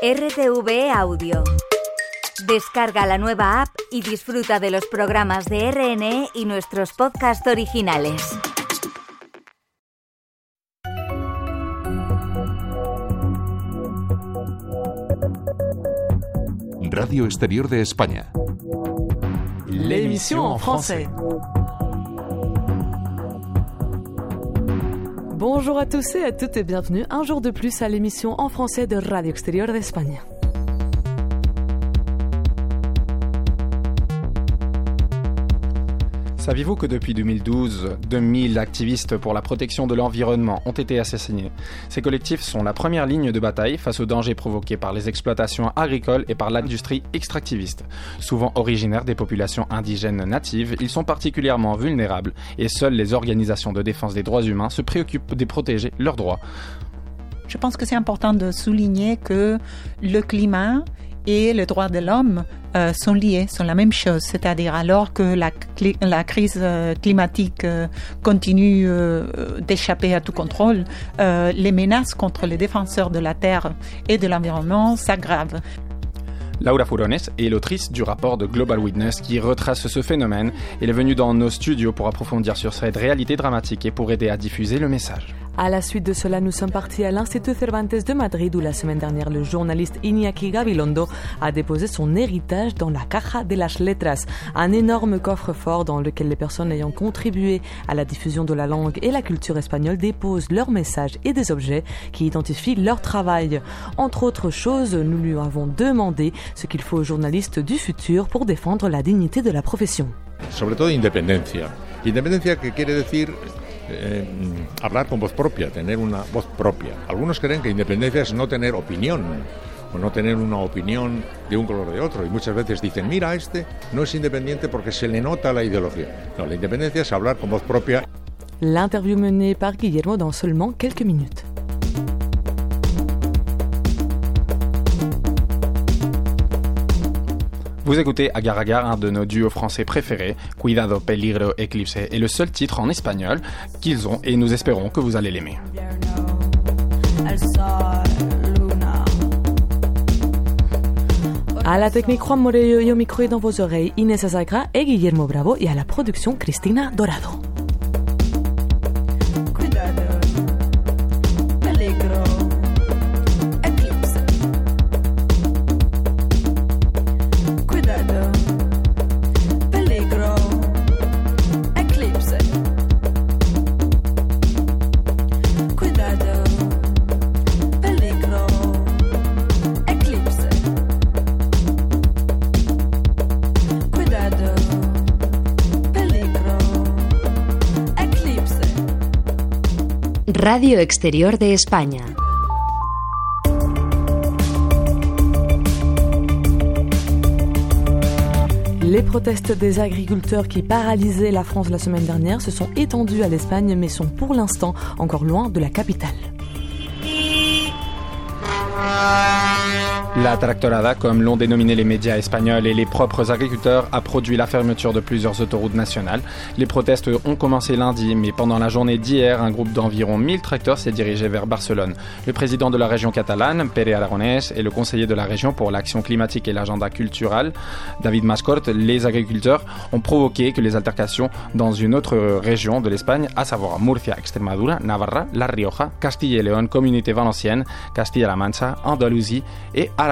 RTV Audio. Descarga la nueva app y disfruta de los programas de RNE y nuestros podcasts originales. Radio Exterior de España. L'émission en français. Bonjour à tous et à toutes et bienvenue un jour de plus à l'émission en français de Radio Exterior d'Espagne. Saviez-vous que depuis 2012, 2000 activistes pour la protection de l'environnement ont été assassinés? Ces collectifs sont la première ligne de bataille face aux dangers provoqués par les exploitations agricoles et par l'industrie extractiviste. Souvent originaires des populations indigènes natives, ils sont particulièrement vulnérables et seules les organisations de défense des droits humains se préoccupent de protéger leurs droits. Je pense que c'est important de souligner que le climat et les droits de l'homme euh, sont liés, sont la même chose. C'est-à-dire alors que la, crise euh, climatique euh, continue d'échapper à tout contrôle, les menaces contre les défenseurs de la Terre et de l'environnement s'aggravent. Laura Furones est l'autrice du rapport de Global Witness qui retrace ce phénomène. Elle est venue dans nos studios pour approfondir sur cette réalité dramatique et pour aider à diffuser le message. À la suite de cela, nous sommes partis à l'Institut Cervantes de Madrid où la semaine dernière, le journaliste Iñaki Gabilondo a déposé son héritage dans la Caja de las Letras, un énorme coffre-fort dans lequel les personnes ayant contribué à la diffusion de la langue et la culture espagnole déposent leurs messages et des objets qui identifient leur travail. Entre autres choses, nous lui avons demandé ce qu'il faut aux journalistes du futur pour défendre la dignité de la profession. Sobre todo independencia. Que quiere eh, hablar con voz propia, tener una voz propia. Algunos creen que independencia es no tener opinión o no tener una opinión de un color o de otro. Y muchas veces dicen, mira, este no es independiente porque se le nota la ideología. No, la independencia es hablar con voz propia. L'interview menée par Guillermo dans seulement quelques minutes. Vous écoutez Agar Agar, un de nos duos français préférés, Cuidado, Peligro, Eclipse, est le seul titre en espagnol qu'ils ont et nous espérons que vous allez l'aimer. À la technique Juan Morello et au micro et dans vos oreilles Inés Azagra et Guillermo Bravo et à la production Cristina Dorado. Radio Exterior de España. Les protestes des agriculteurs qui paralysaient la France la semaine dernière se sont étendus à l'Espagne mais sont pour l'instant encore loin de la capitale. La tractorada, comme l'ont dénominé les médias espagnols et les propres agriculteurs, a produit la fermeture de plusieurs autoroutes nationales. Les protestes ont commencé lundi, mais pendant la journée d'hier, un groupe d'environ 1000 tracteurs s'est dirigé vers Barcelone. Le président de la région catalane, Pere Aragonès, et le conseiller de la région pour l'action climatique et l'agenda culturel, David Mascort, les agriculteurs ont provoqué que les altercations dans une autre région de l'Espagne, à savoir Murcia, Extremadura, Navarra, La Rioja, Castilla et León, Communauté Valencienne, Castilla-La Mancha, Andalousie et Aragon.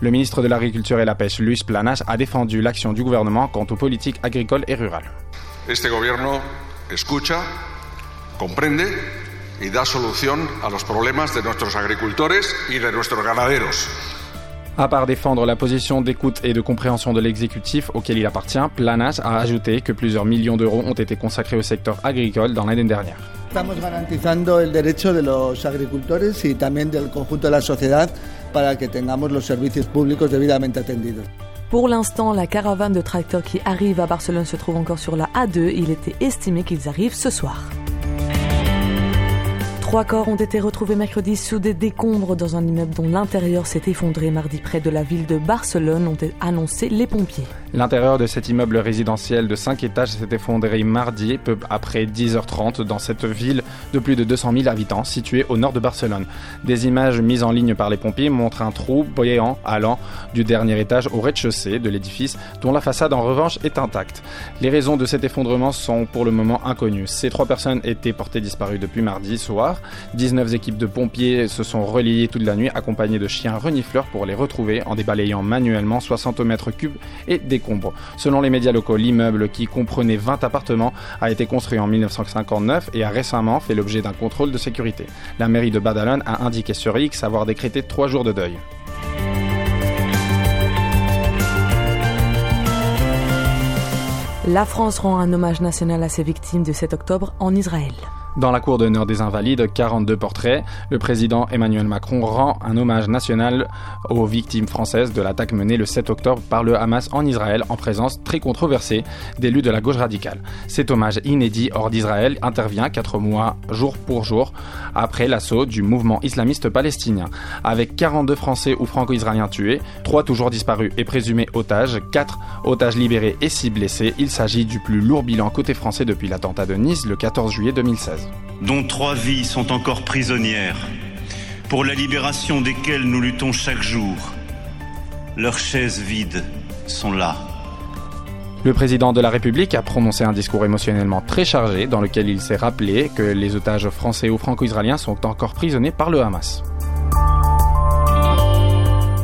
Le ministre de l'Agriculture et la Pêche, Luis Planas, a défendu l'action du gouvernement quant aux politiques agricoles et rurales. Este gobierno escucha, comprende y da solución a los problemas de nuestros agricultores y de nuestros ganaderos. À part défendre la position d'écoute et de compréhension de l'exécutif auquel il appartient, Planas a ajouté que plusieurs millions d'euros ont été consacrés au secteur agricole dans l'année dernière. Estamos garantizando el derecho de los agricultores y también del conjunto de la sociedad para que tengamos los servicios públicos debidamente atendidos. Pour l'instant, la caravane de tracteurs qui arrive à Barcelone se trouve encore sur la A2. Il était estimé qu'ils arrivent ce soir. Trois corps ont été retrouvés mercredi sous des décombres dans un immeuble dont l'intérieur s'est effondré mardi près de la ville de Barcelone, ont annoncé les pompiers. L'intérieur de cet immeuble résidentiel de 5 étages s'est effondré mardi, peu après 10h30, dans cette ville de plus de 200 000 habitants située au nord de Barcelone. Des images mises en ligne par les pompiers montrent un trou brillant allant du dernier étage au rez-de-chaussée de l'édifice, dont la façade en revanche est intacte. Les raisons de cet effondrement sont pour le moment inconnues. Ces trois personnes étaient portées disparues depuis mardi soir. 19 équipes de pompiers se sont relayées toute la nuit accompagnées de chiens renifleurs pour les retrouver en débalayant manuellement 60 mètres cubes et Selon les médias locaux, l'immeuble qui comprenait 20 appartements a été construit en 1959 et a récemment fait l'objet d'un contrôle de sécurité. La mairie de Badalone a indiqué sur X avoir décrété trois jours de deuil. La France rend un hommage national à ses victimes de 7 octobre en Israël. Dans la cour d'honneur des Invalides, 42 portraits, le président Emmanuel Macron rend un hommage national aux victimes françaises de l'attaque menée le 7 octobre par le Hamas en Israël en présence très controversée d'élus de la gauche radicale. Cet hommage inédit hors d'Israël intervient quatre mois jour pour jour après l'assaut du mouvement islamiste palestinien. Avec 42 Français ou franco-israéliens tués, 3 toujours disparus et présumés otages, 4 otages libérés et 6 blessés, il s'agit du plus lourd bilan côté français depuis l'attentat de Nice le 14 juillet 2016 dont trois vies sont encore prisonnières, pour la libération desquelles nous luttons chaque jour. Leurs chaises vides sont là. Le président de la République a prononcé un discours émotionnellement très chargé dans lequel il s'est rappelé que les otages français ou franco-israéliens sont encore prisonniers par le Hamas.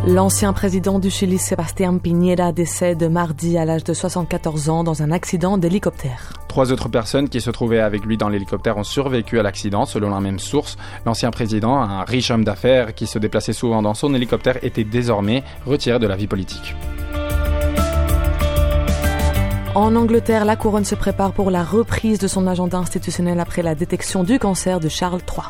L'ancien président du Chili, Sébastien Piñera, décède mardi à l'âge de 74 ans dans un accident d'hélicoptère. Trois autres personnes qui se trouvaient avec lui dans l'hélicoptère ont survécu à l'accident, selon la même source. L'ancien président, un riche homme d'affaires qui se déplaçait souvent dans son hélicoptère, était désormais retiré de la vie politique. En Angleterre, la couronne se prépare pour la reprise de son agenda institutionnel après la détection du cancer de Charles III.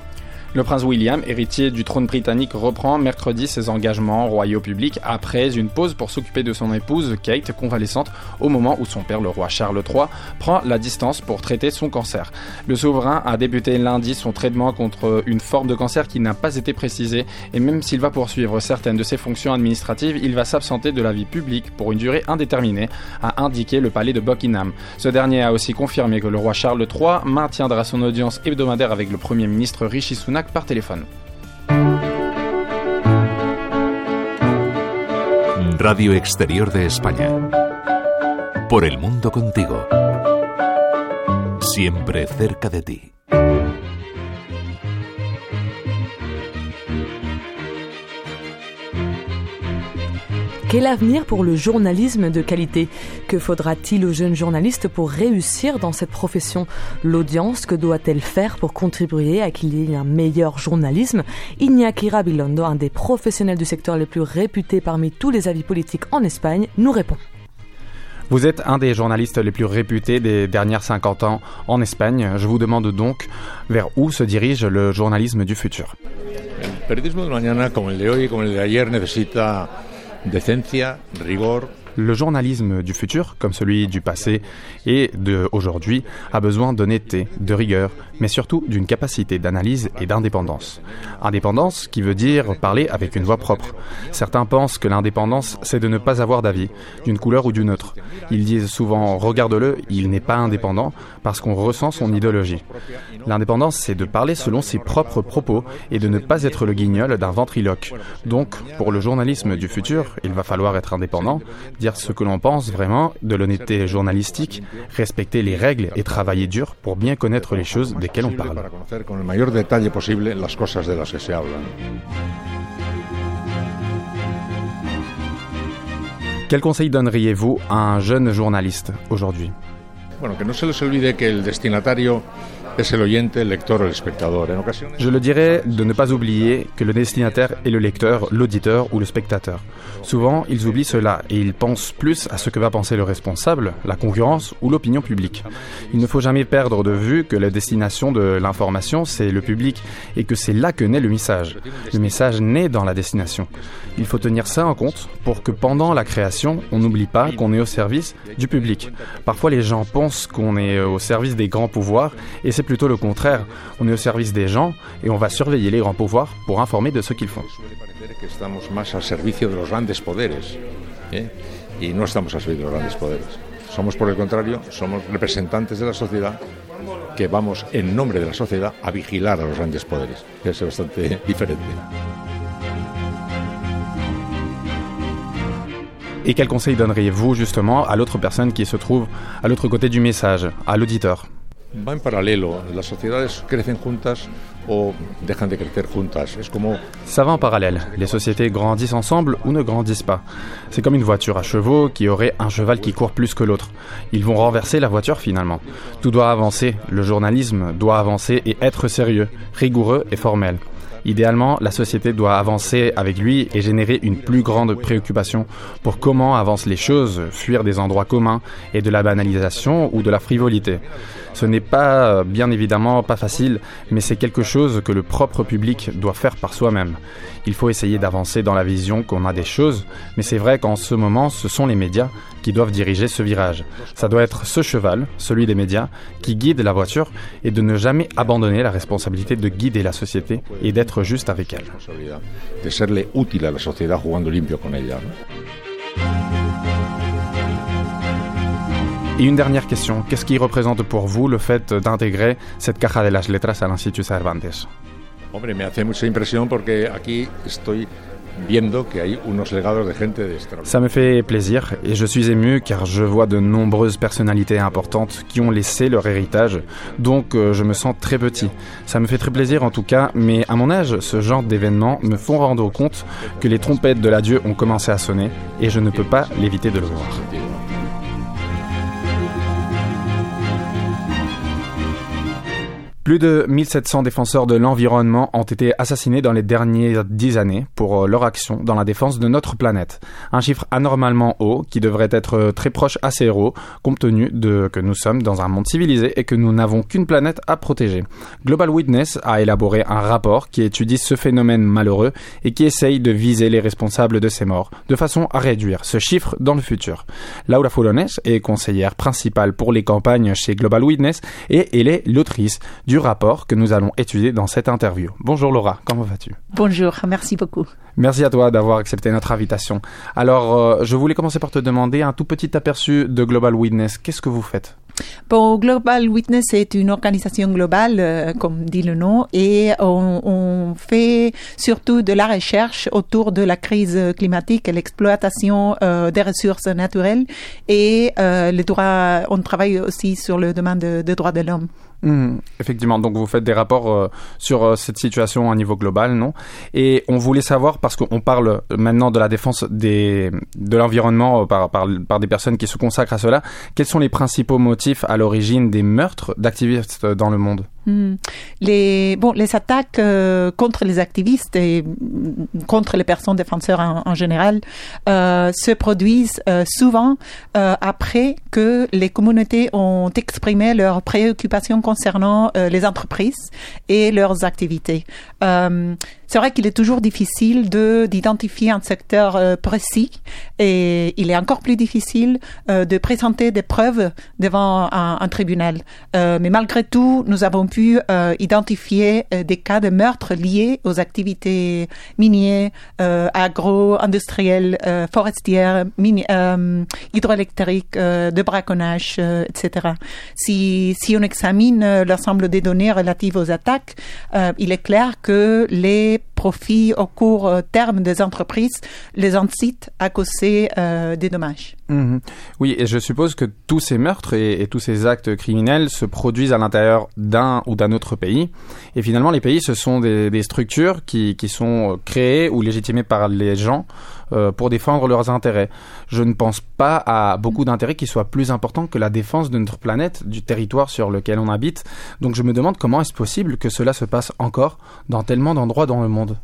Le prince William, héritier du trône britannique, reprend mercredi ses engagements royaux publics après une pause pour s'occuper de son épouse Kate, convalescente, au moment où son père, le roi Charles III, prend la distance pour traiter son cancer. Le souverain a débuté lundi son traitement contre une forme de cancer qui n'a pas été précisée et même s'il va poursuivre certaines de ses fonctions administratives, il va s'absenter de la vie publique pour une durée indéterminée, a indiqué le palais de Buckingham. Ce dernier a aussi confirmé que le roi Charles III maintiendra son audience hebdomadaire avec le premier ministre Rishi Sunak Radio Exterior de España. Por el mundo contigo. Siempre cerca de ti. Quel avenir pour le journalisme de qualité? Que faudra-t-il aux jeunes journalistes pour réussir dans cette profession? L'audience, que doit-elle faire pour contribuer à qu'il y ait un meilleur journalisme? Iñaki Rabilondo, un des professionnels du secteur les plus réputés parmi tous les avis politiques en Espagne, nous répond. Vous êtes un des journalistes les plus réputés des dernières 50 ans en Espagne. Je vous demande donc vers où se dirige le journalisme du futur. El decencia, rigor, le journalisme du futur, comme celui du passé et de aujourd'hui, a besoin d'honnêteté, de rigueur, mais surtout d'une capacité d'analyse et d'indépendance. Indépendance qui veut dire parler avec une voix propre. Certains pensent que l'indépendance, c'est de ne pas avoir d'avis, d'une couleur ou d'une autre. Ils disent souvent regarde-le, il n'est pas indépendant parce qu'on ressent son idéologie. L'indépendance, c'est de parler selon ses propres propos et de ne pas être le guignol d'un ventriloque. Donc, pour le journalisme du futur, il va falloir être indépendant, dire ce que l'on pense vraiment, de l'honnêteté journalistique, respecter les règles et travailler dur pour bien connaître les choses desquelles on parle. Quel conseil donneriez-vous à un jeune journaliste aujourd'hui? Bueno, que no se les olvide que el destinatario Je le dirais de ne pas oublier que le destinataire est le lecteur, l'auditeur ou le spectateur. Souvent, ils oublient cela et ils pensent plus à ce que va penser le responsable, la concurrence ou l'opinion publique. Il ne faut jamais perdre de vue que la destination de l'information, c'est le public et que c'est là que naît le message. Le message naît dans la destination. Il faut tenir ça en compte pour que pendant la création, on n'oublie pas qu'on est au service du public. Parfois, les gens pensent qu'on est au service des grands pouvoirs et c'est plutôt le contraire. On est au service des gens et on va surveiller les grands pouvoirs pour informer de ce qu'ils font. ¿eh? y no estamos al servicio de los grandes poderes. Somos, por el contrario, somos representantes de la sociedad que vamos en nombre de la sociedad a vigilar a los grandes poderes. Es bastante diferente. Et quel conseil donneriez-vous justement à l'autre personne qui se trouve à l'autre côté du message, à l'auditeur? Ça va en parallèle. Les sociétés grandissent ensemble ou ne grandissent pas. C'est comme une voiture à chevaux qui aurait un cheval qui court plus que l'autre. Ils vont renverser la voiture finalement. Tout doit avancer. Le journalisme doit avancer et être sérieux, rigoureux et formel. Idéalement, la société doit avancer avec lui et générer une plus grande préoccupation pour comment avancent les choses, fuir des endroits communs et de la banalisation ou de la frivolité. Ce n'est pas, euh, bien évidemment, pas facile, mais c'est quelque chose que le propre public doit faire par soi-même. Il faut essayer d'avancer dans la vision qu'on a des choses, mais c'est vrai qu'en ce moment, ce sont les médias qui doivent diriger ce virage. Ça doit être ce cheval, celui des médias, qui guide la voiture et de ne jamais abandonner la responsabilité de guider la société et d'être juste avec elle. de serle útil a la sociedad jugando limpio con ella. Et une dernière question, qu'est-ce qui représente pour vous le fait d'intégrer cette Caja de las Letras à l'Institut Cervantes? Hombre, me hace mucha impresión porque aquí estoy. Ça me fait plaisir et je suis ému car je vois de nombreuses personnalités importantes qui ont laissé leur héritage, donc euh, je me sens très petit. Ça me fait très plaisir en tout cas, mais à mon âge, ce genre d'événements me font rendre compte que les trompettes de l'adieu ont commencé à sonner et je ne peux pas l'éviter de le voir. Plus de 1700 défenseurs de l'environnement ont été assassinés dans les dernières dix années pour euh, leur action dans la défense de notre planète. Un chiffre anormalement haut qui devrait être euh, très proche à zéro compte tenu de que nous sommes dans un monde civilisé et que nous n'avons qu'une planète à protéger. Global Witness a élaboré un rapport qui étudie ce phénomène malheureux et qui essaye de viser les responsables de ces morts de façon à réduire ce chiffre dans le futur. Laura Fulones est conseillère principale pour les campagnes chez Global Witness et elle est l'autrice du rapport que nous allons étudier dans cette interview. Bonjour Laura, comment vas-tu? Bonjour, merci beaucoup. Merci à toi d'avoir accepté notre invitation. Alors, euh, je voulais commencer par te demander un tout petit aperçu de Global Witness. Qu'est-ce que vous faites? Bon, Global Witness est une organisation globale, euh, comme dit le nom, et on, on fait surtout de la recherche autour de la crise climatique et l'exploitation euh, des ressources naturelles et euh, les droits. On travaille aussi sur le domaine de, de droits de l'homme. Hmm, effectivement, donc vous faites des rapports euh, sur euh, cette situation à niveau global, non? Et on voulait savoir, parce qu'on parle maintenant de la défense des, de l'environnement euh, par, par, par des personnes qui se consacrent à cela, quels sont les principaux motifs à l'origine des meurtres d'activistes dans le monde? Hmm. Les, bon, les attaques euh, contre les activistes et mm, contre les personnes défenseurs en, général euh, se produisent euh, souvent euh, après que les communautés ont exprimé leurs préoccupations concernant euh, les entreprises et leurs activités. C'est vrai qu'il est toujours difficile de d'identifier un secteur euh, précis et il est encore plus difficile euh, de présenter des preuves devant un, un tribunal. Euh, mais malgré tout, nous avons pu identifier des cas de meurtres liés aux activités minières, agro-industrielles, forestières, mini- hydroélectriques, de braconnage, etc. Si, on examine l'ensemble des données relatives aux attaques, il est clair que les Bye. Profits au court euh, terme des entreprises les incitent à causer euh, des dommages. Mhm. Oui, et je suppose que tous ces meurtres et, tous ces actes criminels se produisent à l'intérieur d'un ou d'un autre pays. Et finalement, les pays, ce sont des, structures qui, qui sont euh, créées ou légitimées par les gens pour défendre leurs intérêts. Je ne pense pas à beaucoup d'intérêts qui soient plus importants que la défense de notre planète, du territoire sur lequel on habite. Donc je me demande comment est-ce possible que cela se passe encore dans tellement d'endroits dans le monde.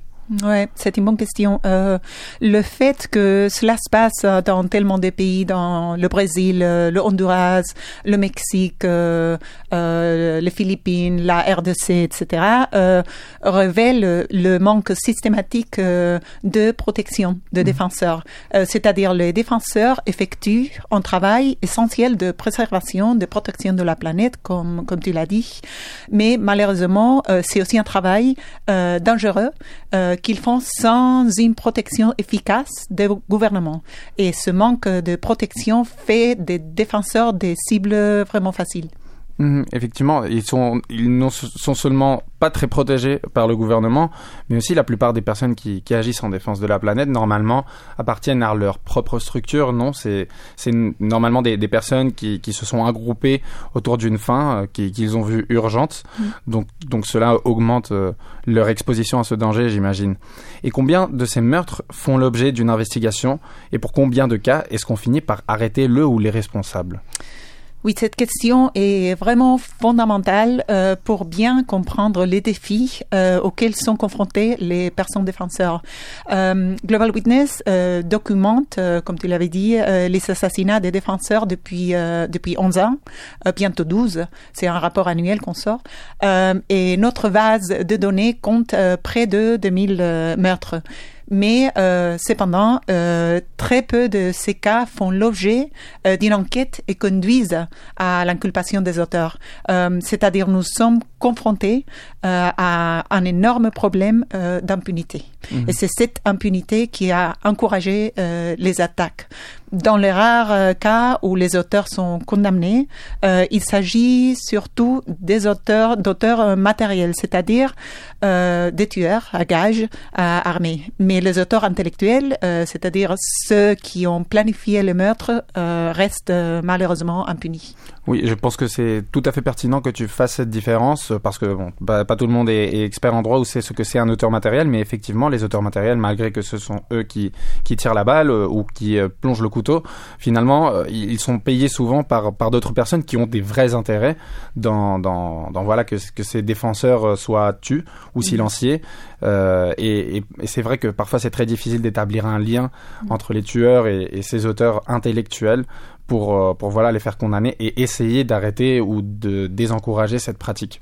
Ouais, c'est une bonne question. Euh, le fait que cela se passe dans tellement de pays, dans le Brésil, euh, le Honduras, le Mexique, euh, euh, les Philippines, la RDC, etc., euh, révèle le manque systématique euh, de protection de Mhm. défenseurs. Euh, C'est-à-dire les défenseurs effectuent un travail essentiel de préservation, de protection de la planète, comme comme tu l'as dit. Mais malheureusement, euh, c'est aussi un travail euh, dangereux qu'ils font sans une protection efficace des gouvernements. Et ce manque de protection fait des défenseurs des cibles vraiment faciles. Mhm, effectivement, ils sont, ils ne sont seulement pas très protégés par le gouvernement, mais aussi la plupart des personnes qui, qui agissent en défense de la planète, normalement, appartiennent à leur propre structure. Non, c'est, normalement des, des personnes qui, qui se sont regroupées autour d'une fin euh, qui- qu'ils ont vue urgente. Donc, donc cela augmente euh, leur exposition à ce danger, j'imagine. Et combien de ces meurtres font l'objet d'une investigation? Et pour combien de cas est-ce qu'on finit par arrêter le ou les responsables? Oui, cette question est vraiment fondamentale euh, pour bien comprendre les défis euh, auxquels sont confrontés les personnes défenseurs. Euh, Global Witness euh, documente, euh, comme tu l'avais dit, euh, les assassinats des défenseurs depuis depuis 11 ans, bientôt 12. C'est un rapport annuel qu'on sort. Et notre vase de données compte près de 2000 euh, meurtres. Mais euh, cependant, euh, très peu de ces cas font l'objet euh, d'une enquête et conduisent à l'inculpation des auteurs. Euh, C'est-à-dire, nous sommes confrontés à un énorme problème d'impunité. Et c'est cette impunité qui a encouragé les attaques. Dans les rares euh, cas où les auteurs sont condamnés, euh, il s'agit surtout des auteurs d'auteurs euh, matériels, c'est-à-dire des tueurs à gages armés. Mais les auteurs intellectuels, c'est-à-dire ceux qui ont planifié le meurtre, restent malheureusement impunis. Oui, je pense que c'est tout à fait pertinent que tu fasses cette différence parce que bon, pas tout le monde est, expert en droit ou sait ce que c'est un auteur matériel, mais effectivement, les auteurs matériels, malgré que ce sont eux qui, qui tirent la balle ou qui plongent le couteau, finalement, euh, ils sont payés souvent par, par d'autres personnes qui ont des vrais intérêts dans, dans, dans voilà que, que ces défenseurs euh, soient tus ou silenciés. Euh, et et, et c'est vrai que parfois c'est très difficile d'établir un lien entre les tueurs et, et ces auteurs intellectuels pour, pour voilà, les faire condamner et essayer d'arrêter ou de désencourager cette pratique.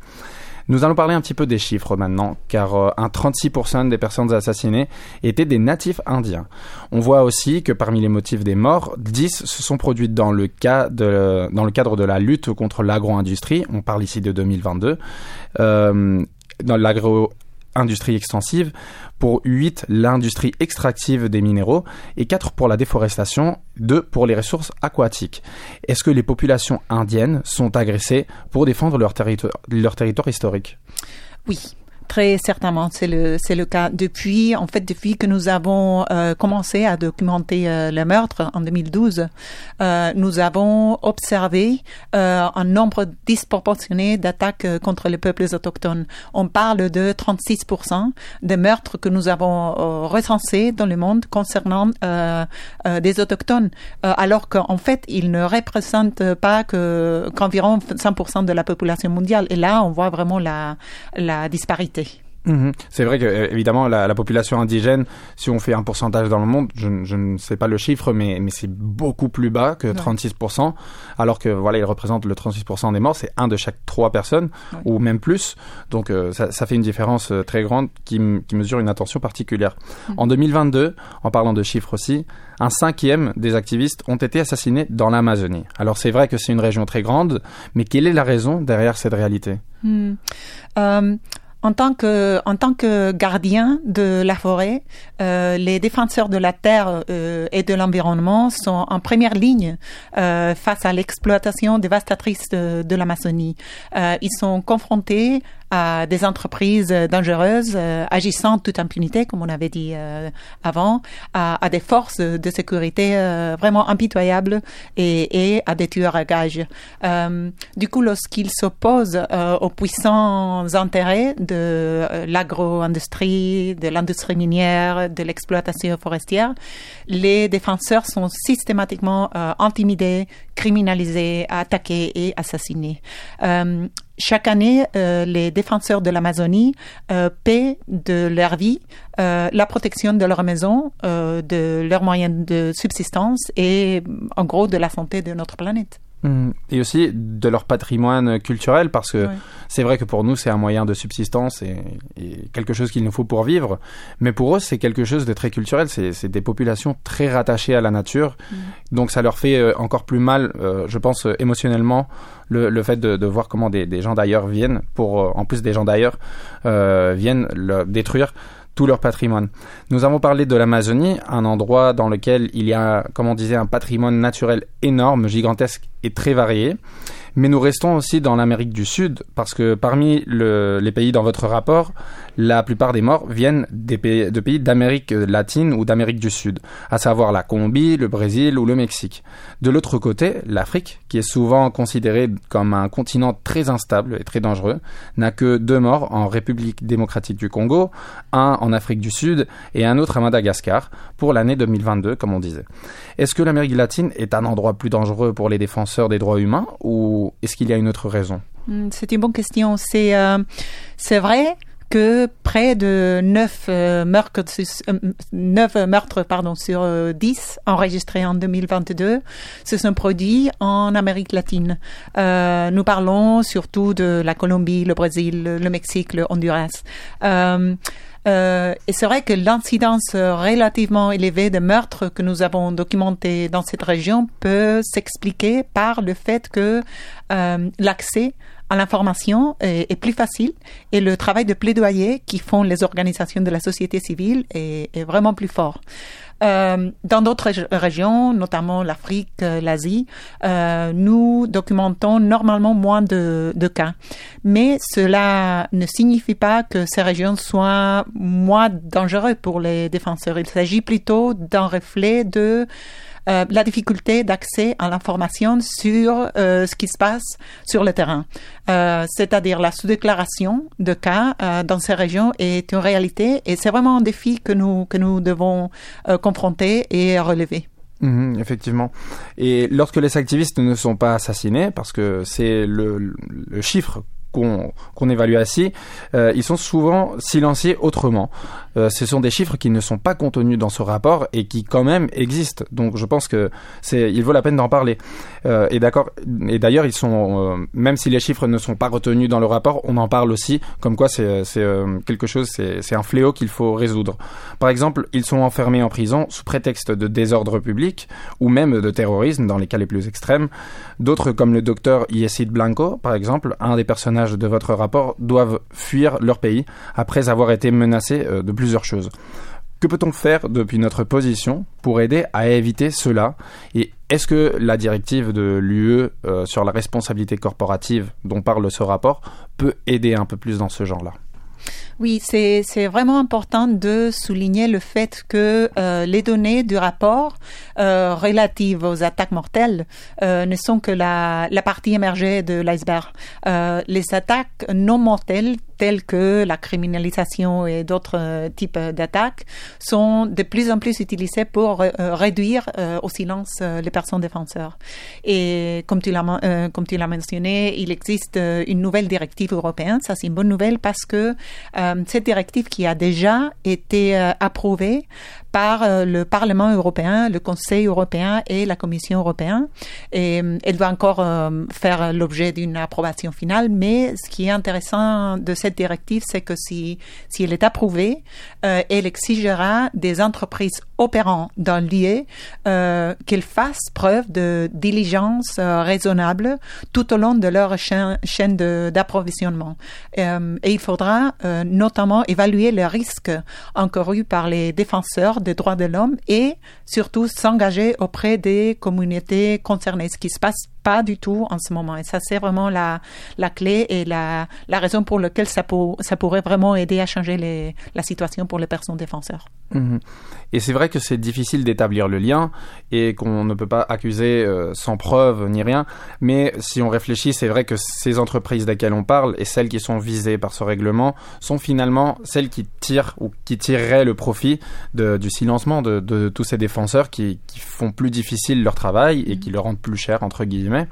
Nous allons parler un petit peu des chiffres maintenant, car euh, un 36% des personnes assassinées étaient des natifs indiens. On voit aussi que parmi les motifs des morts, 10 se sont produits dans le, cadre de la lutte contre l'agro-industrie. On parle ici de 2022. Euh, dans l'agro-industrie extensive, pour 8 l'industrie extractive des minéraux et 4 pour la déforestation, 2 pour les ressources aquatiques. Est-ce que les populations indiennes sont agressées pour défendre leur, territoire leur territoire historique? Oui. Très certainement, c'est le c'est le cas depuis en fait depuis que nous avons euh, commencé à documenter euh, le meurtre en 2012, euh, nous avons observé euh, un nombre disproportionné d'attaques contre les peuples autochtones. On parle de 36% des meurtres que nous avons recensés dans le monde concernant des autochtones, alors qu'en fait ils ne représentent pas que qu'environ 5% de la population mondiale. Et là, on voit vraiment la la disparité. Mhm. C'est vrai que euh, évidemment la, la population indigène, si on fait un pourcentage dans le monde, je, ne- je ne sais pas le chiffre, mais, mais c'est beaucoup plus bas que 36%, alors que voilà, il représente le 36% des morts, c'est un de chaque trois personnes, ou même plus. Donc euh, ça, ça fait une différence euh, très grande qui, mesure une attention particulière. En 2022, en parlant de chiffres aussi, un cinquième des activistes ont été assassinés dans l'Amazonie. Alors c'est vrai que c'est une région très grande, mais quelle est la raison derrière cette réalité? Euh, en tant que en tant que gardien de la forêt, euh, les défenseurs de la terre euh, et de l'environnement sont en première ligne euh, face à l'exploitation dévastatrice de, de l'Amazonie. Euh, ils sont confrontés à des entreprises dangereuses euh, agissant toute impunité, comme on avait dit euh, avant, à, à des forces de sécurité euh, vraiment impitoyables et, et à des tueurs à gages. Euh, du coup, lorsqu'ils s'opposent euh, aux puissants intérêts de euh, l'agro-industrie, de l'industrie minière, de l'exploitation forestière, les défenseurs sont systématiquement euh, intimidés, criminalisés, attaqués et assassinés. Euh, chaque année, les défenseurs de l'Amazonie paient de leur vie la protection de leur maison, de leurs moyens de subsistance et en gros de la santé de notre planète. Et aussi de leur patrimoine culturel, parce que c'est vrai que pour nous, c'est un moyen de subsistance et, quelque chose qu'il nous faut pour vivre. Mais pour eux, c'est quelque chose de très culturel. C'est des populations très rattachées à la nature. Mm. Donc ça leur fait euh, encore plus mal, euh, je pense, euh, émotionnellement, le, fait de, voir comment des, gens d'ailleurs viennent, pour, en plus des gens d'ailleurs, viennent le, détruire tout leur patrimoine. Nous avons parlé de l'Amazonie, un endroit dans lequel il y a, comme on disait, un patrimoine naturel énorme, gigantesque et très varié. Mais nous restons aussi dans l'Amérique du Sud, parce que parmi les pays dans votre rapport, la plupart des morts viennent de pays d'Amérique latine ou d'Amérique du Sud, à savoir la Colombie, le Brésil ou le Mexique. De l'autre côté, l'Afrique, qui est souvent considérée comme un continent très instable et très dangereux, n'a que deux morts en République démocratique du Congo, un en Afrique du Sud et un autre à Madagascar, pour l'année 2022, comme on disait. Est-ce que l'Amérique latine est un endroit plus dangereux pour les défenseurs des droits humains ou est-ce qu'il y a une autre raison? Hmm, C'est une bonne question. C'est euh, c'est vrai que près de 9 euh, meurtres, 9 euh, meurtres pardon, sur 10 enregistrés en 2022 se sont produits en Amérique latine. nous parlons surtout de la Colombie, le Brésil, le Mexique, le Honduras. Euh, et c'est vrai que l'incidence relativement élevée de meurtres que nous avons documentés dans cette région peut s'expliquer par le fait que euh, l'accès l'information est, plus facile et le travail de plaidoyer qui font les organisations de la société civile est, est vraiment plus fort. Euh, dans d'autres régions, notamment l'Afrique, euh, l'Asie, euh, nous documentons normalement moins de, de, cas. Mais cela ne signifie pas que ces régions soient moins dangereuses pour les défenseurs. Il s'agit plutôt d'un reflet de euh, la difficulté d'accès à l'information sur euh, ce qui se passe sur le terrain. Euh, c'est-à-dire la sous-déclaration de cas dans ces régions est une réalité et c'est vraiment un défi que nous, que nous devons confronter et relever. Mhm, effectivement. Et lorsque les activistes ne sont pas assassinés, parce que c'est le, le chiffre qu'on évalue ainsi, euh, ils sont souvent silenciés autrement. Euh, ce sont des chiffres qui ne sont pas contenus dans ce rapport et qui quand même existent. Donc je pense que c'est, il vaut la peine d'en parler. Euh, et d'accord. Et d'ailleurs, ils sont, même si les chiffres ne sont pas retenus dans le rapport, on en parle aussi, comme quoi c'est, quelque chose, c'est un fléau qu'il faut résoudre. Par exemple, ils sont enfermés en prison sous prétexte de désordre public ou même de terrorisme dans les cas les plus extrêmes. D'autres, comme le docteur Yesid Blanco, par exemple, un des personnages de votre rapport doivent fuir leur pays après avoir été menacés euh, de plusieurs choses. Que peut-on faire depuis notre position pour aider à éviter cela? Et est-ce que la directive de l'UE euh, sur la responsabilité corporative dont parle ce rapport peut aider un peu plus dans ce genre-là? Oui, c'est vraiment important de souligner le fait que euh, les données du rapport euh, relatives aux attaques mortelles euh, ne sont que la, partie émergée de l'iceberg. Les attaques non mortelles telles que la criminalisation et d'autres euh, types d'attaques sont de plus en plus utilisées pour euh, réduire au silence les personnes défenseurs. Et comme tu l'as mentionné, il existe une nouvelle directive européenne. Ça c'est une bonne nouvelle parce que cette directive qui a déjà été approuvée par euh, le Parlement européen, le Conseil européen et la Commission européenne. Et euh, elle doit encore euh, faire l'objet d'une approbation finale. Mais ce qui est intéressant de cette directive, c'est que si, si elle est approuvée, elle exigera des entreprises opérant dans l'IE qu'elles fassent preuve de diligence raisonnable tout au long de leur chaîne, chaîne d'approvisionnement. et il faudra notamment évaluer les risques encourus par les défenseurs des droits de l'homme et surtout s'engager auprès des communautés concernées, ce qui se passe pas du tout en ce moment. Et ça, c'est vraiment la, la clé et la, la raison pour laquelle ça, ça pourrait vraiment aider à changer la situation pour les personnes défenseurs. Mhm. Et c'est vrai que c'est difficile d'établir le lien et qu'on ne peut pas accuser euh, sans preuve ni rien. Mais si on réfléchit, c'est vrai que ces entreprises desquelles on parle et celles qui sont visées par ce règlement sont finalement celles qui tirent ou qui tireraient le profit de, du silencement de, de, tous ces défenseurs qui, qui, font plus difficile leur travail et qui le rendent plus cher, entre guillemets.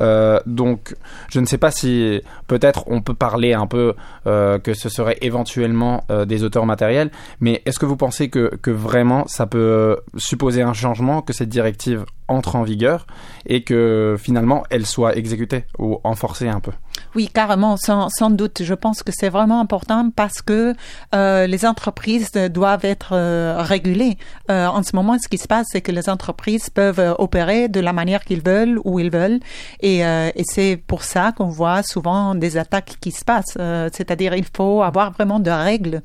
Euh, donc, je ne sais pas si peut-être on peut parler un peu euh, que ce serait éventuellement euh, des auteurs matériels, mais est-ce que vous pensez que, que vraiment ça peut supposer un changement, que cette directive entre en vigueur et que finalement elle soit exécutée ou enforcée un peu? Oui, carrément, sans, sans, doute. Je pense que c'est vraiment important parce que euh, les entreprises doivent être euh, régulées. Euh, en ce moment, ce qui se passe, c'est que les entreprises peuvent opérer de la manière qu'ils veulent, où ils veulent, et, et c'est pour ça qu'on voit souvent des attaques qui se passent. C'est-à-dire, il faut avoir vraiment de règles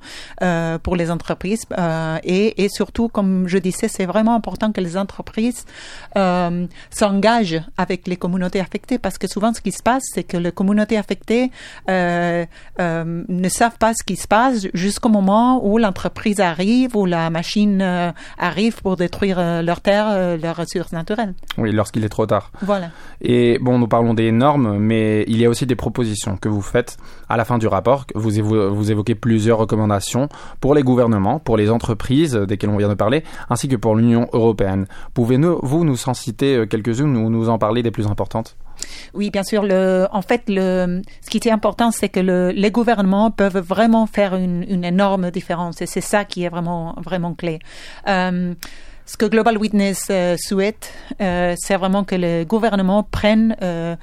pour les entreprises et, et, surtout, comme je disais, c'est vraiment important que les entreprises s'engagent avec les communautés affectées parce que souvent, ce qui se passe, c'est que les communautés affectés euh, euh, ne savent pas ce qui se passe jusqu'au moment où l'entreprise arrive ou la machine euh, arrive pour détruire euh, leur terre, euh, leurs ressources naturelles. Oui, lorsqu'il est trop tard. Voilà. Et bon, nous parlons des normes, mais il y a aussi des propositions que vous faites à la fin du rapport. Vous, évo vous évoquez plusieurs recommandations pour les gouvernements, pour les entreprises desquelles on vient de parler, ainsi que pour l'Union européenne. Pouvez-vous nous en citer quelques-unes ou nous en parler des plus importantes? Oui, bien sûr. Le, en fait, le, ce qui est important, c'est que le, les gouvernements peuvent vraiment faire une, une énorme différence, et c'est ça qui est vraiment vraiment clé. Euh, ce que Global Witness euh, souhaite, euh, c'est vraiment que le gouvernement prenne euh,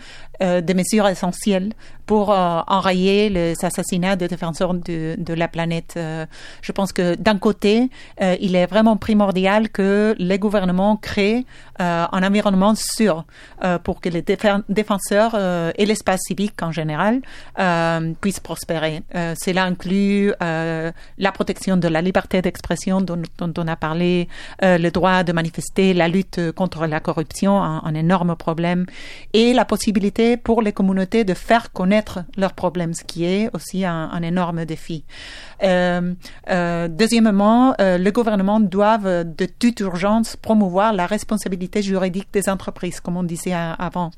euh, des mesures essentielles pour euh, enrayer les assassinats de défenseurs de, de la planète. Euh, je pense que d'un côté, euh, il est vraiment primordial que les gouvernements créent un environnement sûr pour que les défenseurs et l'espace civique en général puissent prospérer. cela inclut la protection de la liberté d'expression dont, dont, on a parlé, le droit de manifester, la lutte contre la corruption, un énorme problème, et la possibilité pour les communautés de faire connaître leurs problèmes, ce qui est aussi un, énorme défi. Euh, euh, deuxièmement, euh, le gouvernement doit de toute urgence promouvoir la responsabilité juridique des entreprises, comme on disait avant,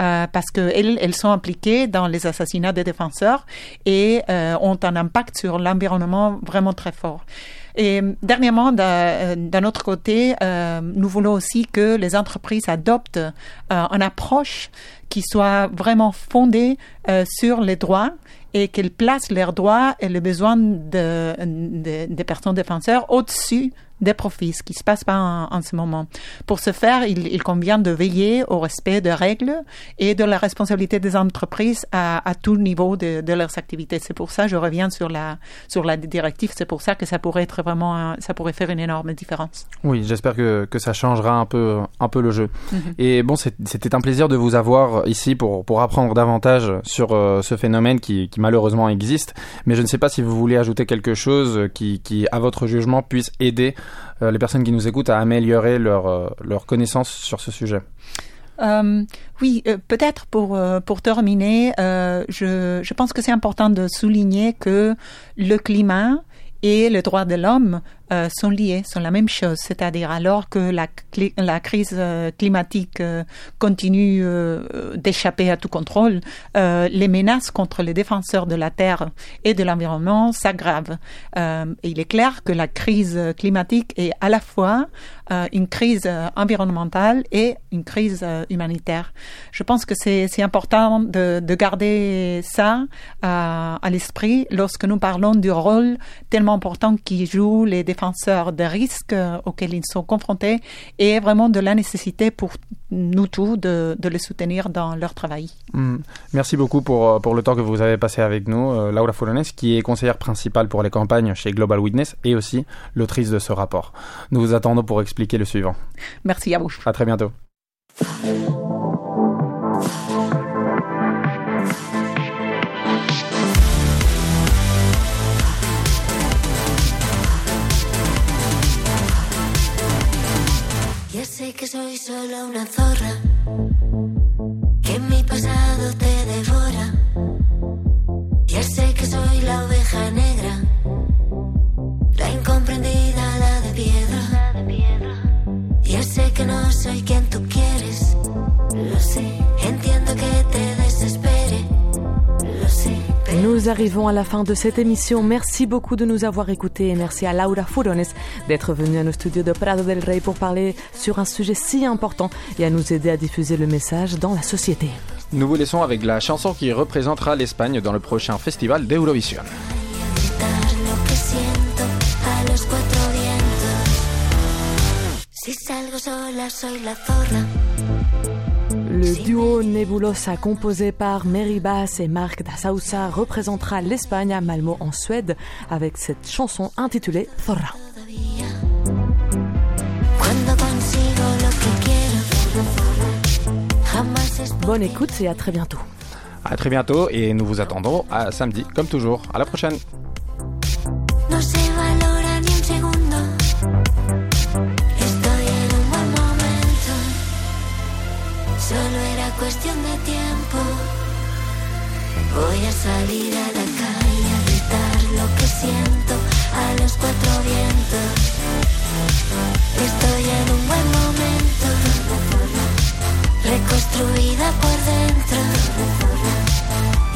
euh, parce qu'elles elles sont impliquées dans les assassinats des défenseurs et euh, ont un impact sur l'environnement vraiment très fort. Et dernièrement, d'un autre côté, euh, nous voulons aussi que les entreprises adoptent euh, une approche qui soit vraiment fondée euh, sur les droits et qu'elles placent leurs droits et les besoins de, de, des personnes défenseurs au-dessus des profits, ce qui se passe pas en, en ce moment. Pour ce faire, il, il, convient de veiller au respect des règles et de la responsabilité des entreprises à, à tout niveau de, de leurs activités. C'est pour ça, je reviens sur la sur la directive. C'est pour ça que ça pourrait être vraiment, un, ça pourrait faire une énorme différence. Oui, j'espère que, que ça changera un peu un peu le jeu. Mm -hmm. Et bon, c'était un plaisir de vous avoir ici pour pour apprendre davantage sur euh, ce phénomène qui, qui malheureusement existe. Mais je ne sais pas si vous voulez ajouter quelque chose qui, qui à votre jugement, puisse aider euh, les personnes qui nous écoutent à améliorer leur, euh, leur connaissance sur ce sujet. Euh, oui, euh, peut-être pour pour terminer, je, je pense que c'est important de souligner que le climat et le droit de l'homme euh, sont liés, sont la même chose. C'est-à-dire alors que la, crise euh, climatique euh, continue d'échapper à tout contrôle, les menaces contre les défenseurs de la Terre et de l'environnement s'aggravent. il est clair que la crise climatique est à la fois une crise environnementale et une crise humanitaire. Je pense que c'est important de, de, garder ça à l'esprit lorsque nous parlons du rôle tellement important qui jouent les défenseurs des risques auxquels ils sont confrontés et vraiment de la nécessité pour nous tous de, de les soutenir dans leur travail. Mmh. Merci beaucoup pour, pour le temps que vous avez passé avec nous, euh, Laura Furones, qui est conseillère principale pour les campagnes chez Global Witness et aussi l'autrice de ce rapport. Nous vous attendons pour expliquer le suivant. Merci à vous. À très bientôt. Solo una zorra, arrivons à la fin de cette émission. Merci beaucoup de nous avoir écoutés et merci à Laura Furones d'être venue à nos studios de Prado del Rey pour parler sur un sujet si important et à nous aider à diffuser le message dans la société. Nous vous laissons avec la chanson qui représentera l'Espagne dans le prochain festival d'Eurovision. Le duo Nebulosa composé par Mary Bass et Marc da Sousa représentera l'Espagne à Malmo en Suède avec cette chanson intitulée Zorra. Bonne écoute et à très bientôt. À très bientôt et nous vous attendons à samedi comme toujours. À la prochaine. Salir a la calle a gritar lo que siento a los cuatro vientos. Estoy en un buen momento. Reconstruida por dentro.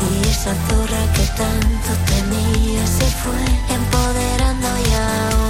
Y esa zorra que tanto temía se fue empoderando y ahora